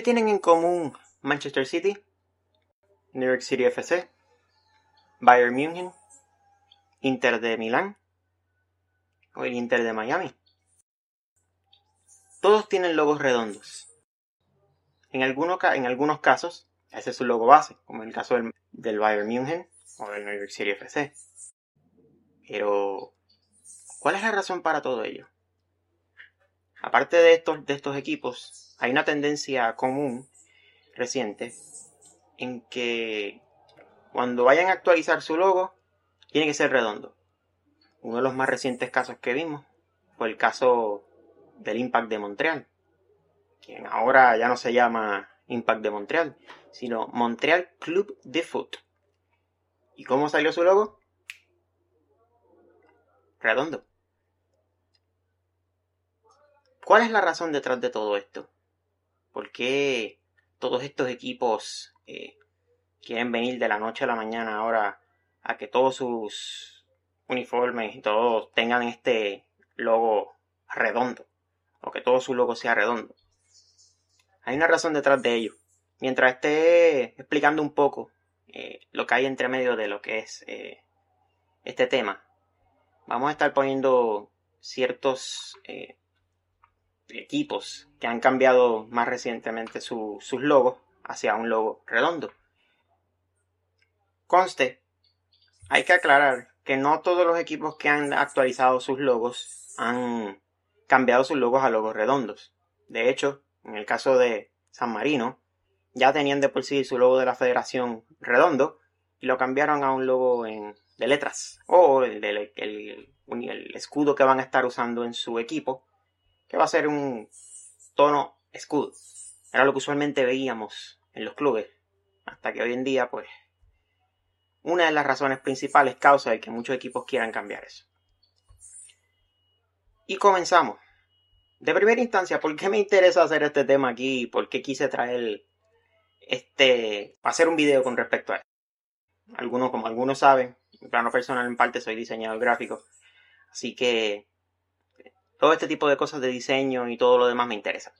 ¿Qué tienen en común Manchester City, New York City FC, Bayern Munich, Inter de Milán o el Inter de Miami? Todos tienen logos redondos. En, algunos, casos, ese es su logo base, como en el caso del, del Bayern Munich o del New York City FC. Pero, ¿cuál es la razón para todo ello? Aparte de estos, de estos equipos, hay una tendencia común reciente en que cuando vayan a actualizar su logo, tiene que ser redondo. Uno de los más recientes casos que vimos fue el caso del Impact de Montreal, quien ahora ya no se llama Impact de Montreal, sino Montreal Club de Foot. ¿Y cómo salió su logo? Redondo. ¿Cuál es la razón detrás de todo esto? ¿Por qué todos estos equipos eh, quieren venir de la noche a la mañana ahora a que todos sus uniformes y todos tengan este logo redondo? O que todo su logo sea redondo. Hay una razón detrás de ello. Mientras esté explicando un poco eh, lo que hay entre medio de lo que es eh, este tema, vamos a estar poniendo ciertos equipos que han cambiado más recientemente sus logos hacia un logo redondo. Conste, hay que aclarar que no todos los equipos que han actualizado sus logos han cambiado sus logos a logos redondos. De hecho, en el caso de San Marino, ya tenían de por sí su logo de la federación redondo y lo cambiaron a un logo en, de letras o el, el escudo que van a estar usando en su equipo que va a ser un tono escudo. Era lo que usualmente veíamos en los clubes, hasta que hoy en día, pues, una de las razones principales causa de que muchos equipos quieran cambiar eso. Y comenzamos. De primera instancia, ¿por qué me interesa hacer este tema aquí? ¿Por qué quise traer este, hacer un video con respecto a esto? Algunos, como algunos saben, en plano personal en parte soy diseñador gráfico, así que todo este tipo de cosas de diseño y todo lo demás me interesa.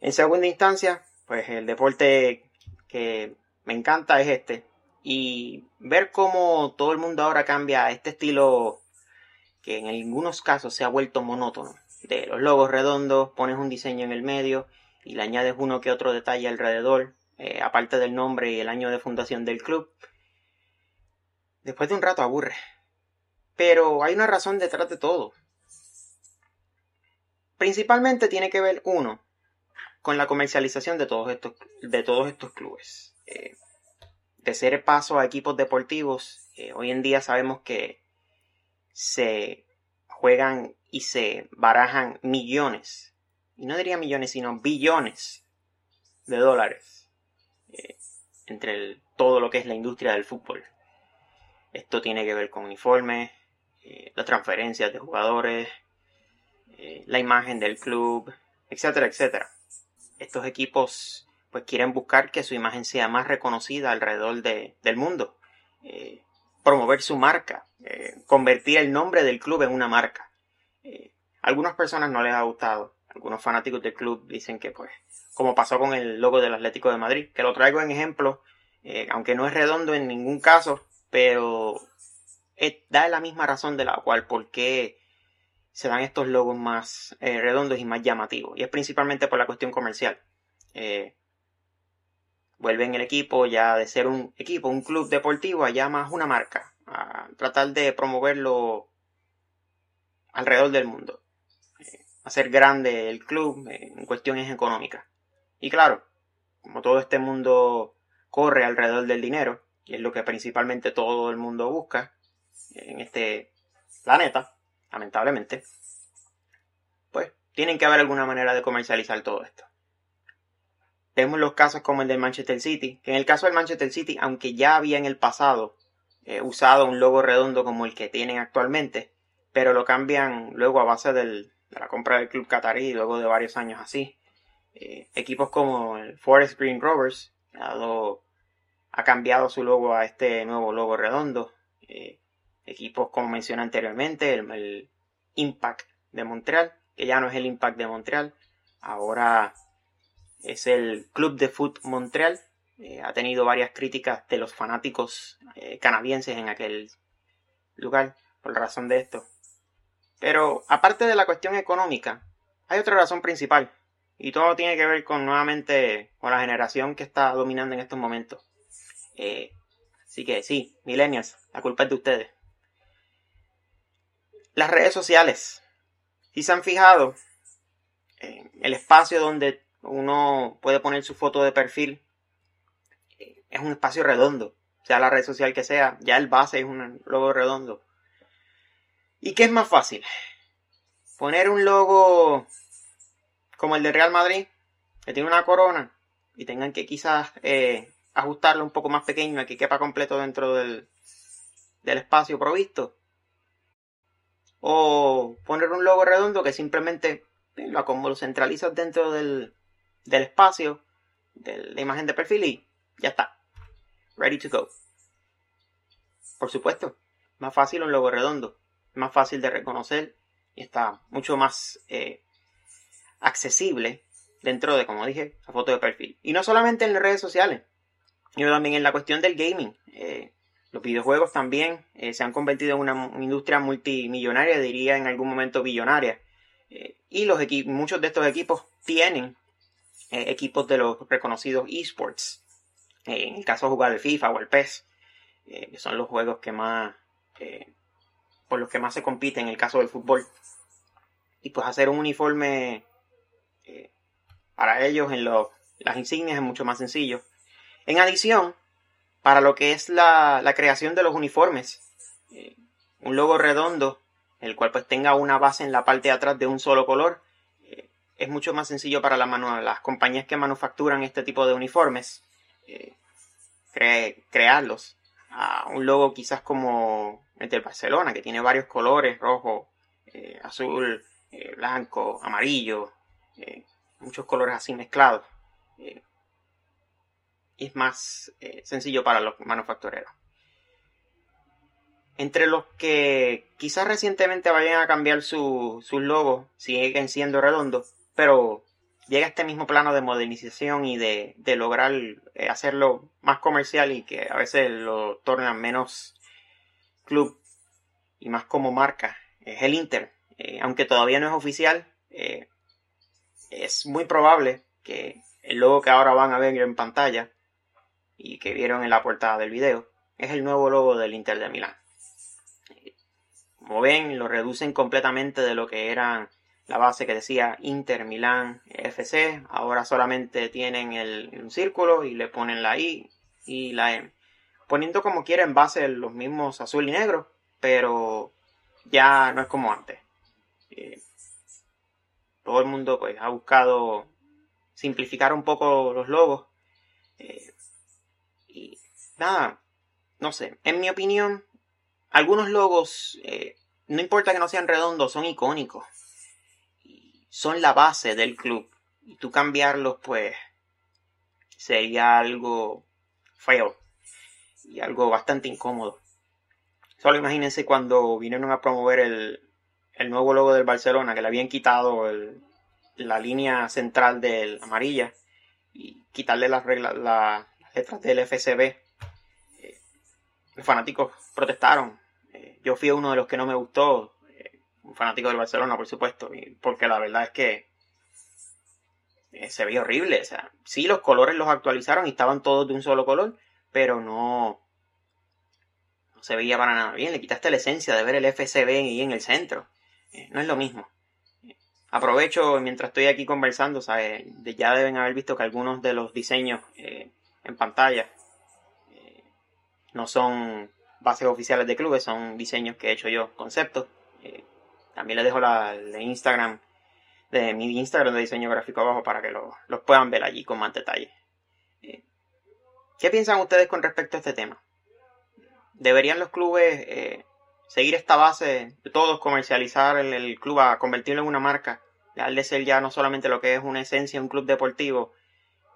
En segunda instancia, pues el deporte que me encanta es este. Y ver cómo todo el mundo ahora cambia este estilo que en algunos casos se ha vuelto monótono. De los logos redondos, pones un diseño en el medio y le añades uno que otro detalle alrededor, eh, aparte del nombre y el año de fundación del club. Después de un rato aburre. Pero hay una razón detrás de todo. Principalmente tiene que ver, uno, con la comercialización de todos estos, de todos estos clubes. Eh, de ser paso a equipos deportivos, eh, hoy en día sabemos que se juegan y se barajan millones, y no diría millones, sino billones de dólares eh, entre todo lo que es la industria del fútbol. Esto tiene que ver con uniformes, las transferencias de jugadores, eh, la imagen del club, etcétera, etcétera. Estos equipos pues quieren buscar que su imagen sea más reconocida alrededor del mundo, eh, promover su marca, eh, convertir el nombre del club en una marca. algunas personas no les ha gustado, algunos fanáticos del club dicen que pues, como pasó con el logo del Atlético de Madrid, que lo traigo en ejemplo, aunque no es redondo en ningún caso, pero da la misma razón de la cual por qué se dan estos logos más eh, redondos y más llamativos. Y es principalmente por la cuestión comercial. Eh, vuelven el equipo ya de ser un equipo, un club deportivo, allá más una marca. A tratar de promoverlo alrededor del mundo. Eh, hacer grande el club en cuestiones económicas. Y claro, como todo este mundo corre alrededor del dinero, y es lo que principalmente todo el mundo busca en este planeta, lamentablemente, pues tienen que haber alguna manera de comercializar todo esto. Vemos los casos como el del Manchester City, que en el caso del Manchester City, aunque ya había en el pasado eh, usado un logo redondo como el que tienen actualmente, pero lo cambian luego a base de la compra del club qatarí, luego de varios años así. Eh, equipos como el Forest Green Rovers ha, cambiado su logo a este nuevo logo redondo. Eh, equipos como mencioné anteriormente, el, Impact de Montreal, que ya no es el Impact de Montreal, ahora es el Club de Foot Montreal. Eh, ha tenido varias críticas de los fanáticos eh, canadienses en aquel lugar por razón de esto. Pero aparte de la cuestión económica, hay otra razón principal. Y todo tiene que ver con nuevamente con la generación que está dominando en estos momentos. Eh, así que sí, millennials, la culpa es de ustedes. Las redes sociales. Si se han fijado, el espacio donde uno puede poner su foto de perfil es un espacio redondo. Sea la red social que sea, ya el base es un logo redondo. ¿Y qué es más fácil? Poner un logo como el de Real Madrid, que tiene una corona, y tengan que quizás eh, ajustarlo un poco más pequeño, a que quepa completo dentro del, del espacio provisto. O poner un logo redondo que simplemente lo, como lo centralizas dentro del, del espacio, de la imagen de perfil y ya está. Ready to go. Por supuesto, más fácil un logo redondo, más fácil de reconocer y está mucho más eh, accesible dentro de, como dije, la foto de perfil. Y no solamente en las redes sociales, sino también en la cuestión del gaming. Eh, los videojuegos también eh, se han convertido en una industria multimillonaria, diría en algún momento billonaria. y los muchos de estos equipos tienen equipos de los reconocidos esports. en el caso de jugar el FIFA o el PES, que son los juegos que más por los que más se compite en el caso del fútbol. Y pues hacer un uniforme eh, para ellos en las insignias es mucho más sencillo. En adición, para lo que es la, creación de los uniformes, eh, un logo redondo, el cual pues tenga una base en la parte de atrás de un solo color, eh, es mucho más sencillo para las compañías que manufacturan este tipo de uniformes crearlos. A un logo quizás como el del Barcelona, que tiene varios colores, rojo, eh, azul, eh, blanco, amarillo, eh, muchos colores así mezclados. Es más sencillo para los manufactureros. Entre los que quizás recientemente vayan a cambiar sus logos, siguen siendo redondos, pero llega este mismo plano de modernización y de, de lograr hacerlo más comercial y que a veces lo tornan menos club y más como marca es el Inter. Eh, aunque todavía no es oficial, eh, es muy probable que el logo que ahora van a ver en pantalla y que vieron en la portada del video es el nuevo logo del Inter de Milán. Como ven, lo reducen completamente de lo que era la base que decía Inter Milán FC. Ahora solamente tienen el, un círculo y le ponen la I y la M poniendo como quiera base los mismos azul y negro, pero ya no es como antes. Eh, todo el mundo pues ha buscado simplificar un poco los logos. Eh, nada, no sé, en mi opinión, algunos logos, eh, no importa que no sean redondos, son icónicos. son la base del club. Y tú cambiarlos, pues, sería algo feo y algo bastante incómodo. Solo imagínense cuando vinieron a promover el, nuevo logo del Barcelona, que le habían quitado la línea central del amarilla y quitarle las, reglas, las letras del FCB. Eh, los fanáticos protestaron. Eh, yo fui uno de los que no me gustó, eh, un fanático del Barcelona, por supuesto, porque la verdad es que se veía horrible. O sea, sí, los colores los actualizaron y estaban todos de un solo color, pero no, no se veía para nada bien. Le quitaste la esencia de ver el FCB ahí en el centro. Eh, no es lo mismo. Aprovecho mientras estoy aquí conversando, ya deben haber visto que algunos de los diseños eh, en pantalla eh, no son bases oficiales de clubes, son diseños que he hecho yo, conceptos. también les dejo la, Instagram de mi Instagram de diseño gráfico abajo para que los puedan ver allí con más detalle. ¿Qué piensan ustedes con respecto a este tema? ¿Deberían los clubes eh, seguir esta base todos, comercializar el, club, a convertirlo en una marca? De ser ya no solamente lo que es una esencia, un club deportivo,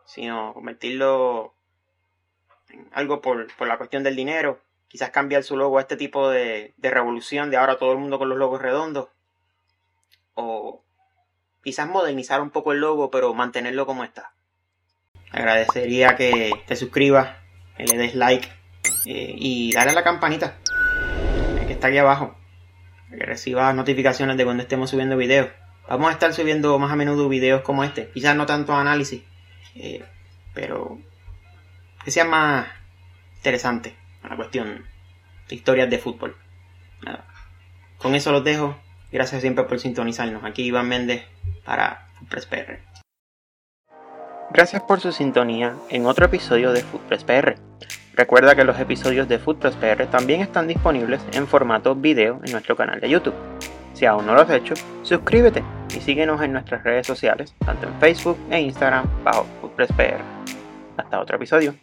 sino convertirlo algo por, la cuestión del dinero. Quizás cambiar su logo a este tipo de, de revolución de ahora todo el mundo con los logos redondos. O quizás modernizar un poco el logo, pero mantenerlo como está. agradecería que te suscribas, que le des like eh, y dale a la campanita que está aquí abajo que recibas notificaciones de cuando estemos subiendo videos. Vamos a estar subiendo más a menudo videos como este, quizás no tanto análisis, eh, pero que sea más interesante la cuestión de historias de fútbol. Con eso los dejo. Gracias siempre por sintonizarnos. Aquí Iván Méndez para Footpress PR. Gracias por su sintonía en otro episodio de Footpress PR. Recuerda que los episodios de Footpress PR también están disponibles en formato video en nuestro canal de YouTube. Si aún no lo has hecho, suscríbete y síguenos en nuestras redes sociales, tanto en Facebook e Instagram bajo Footpress PR. Hasta otro episodio.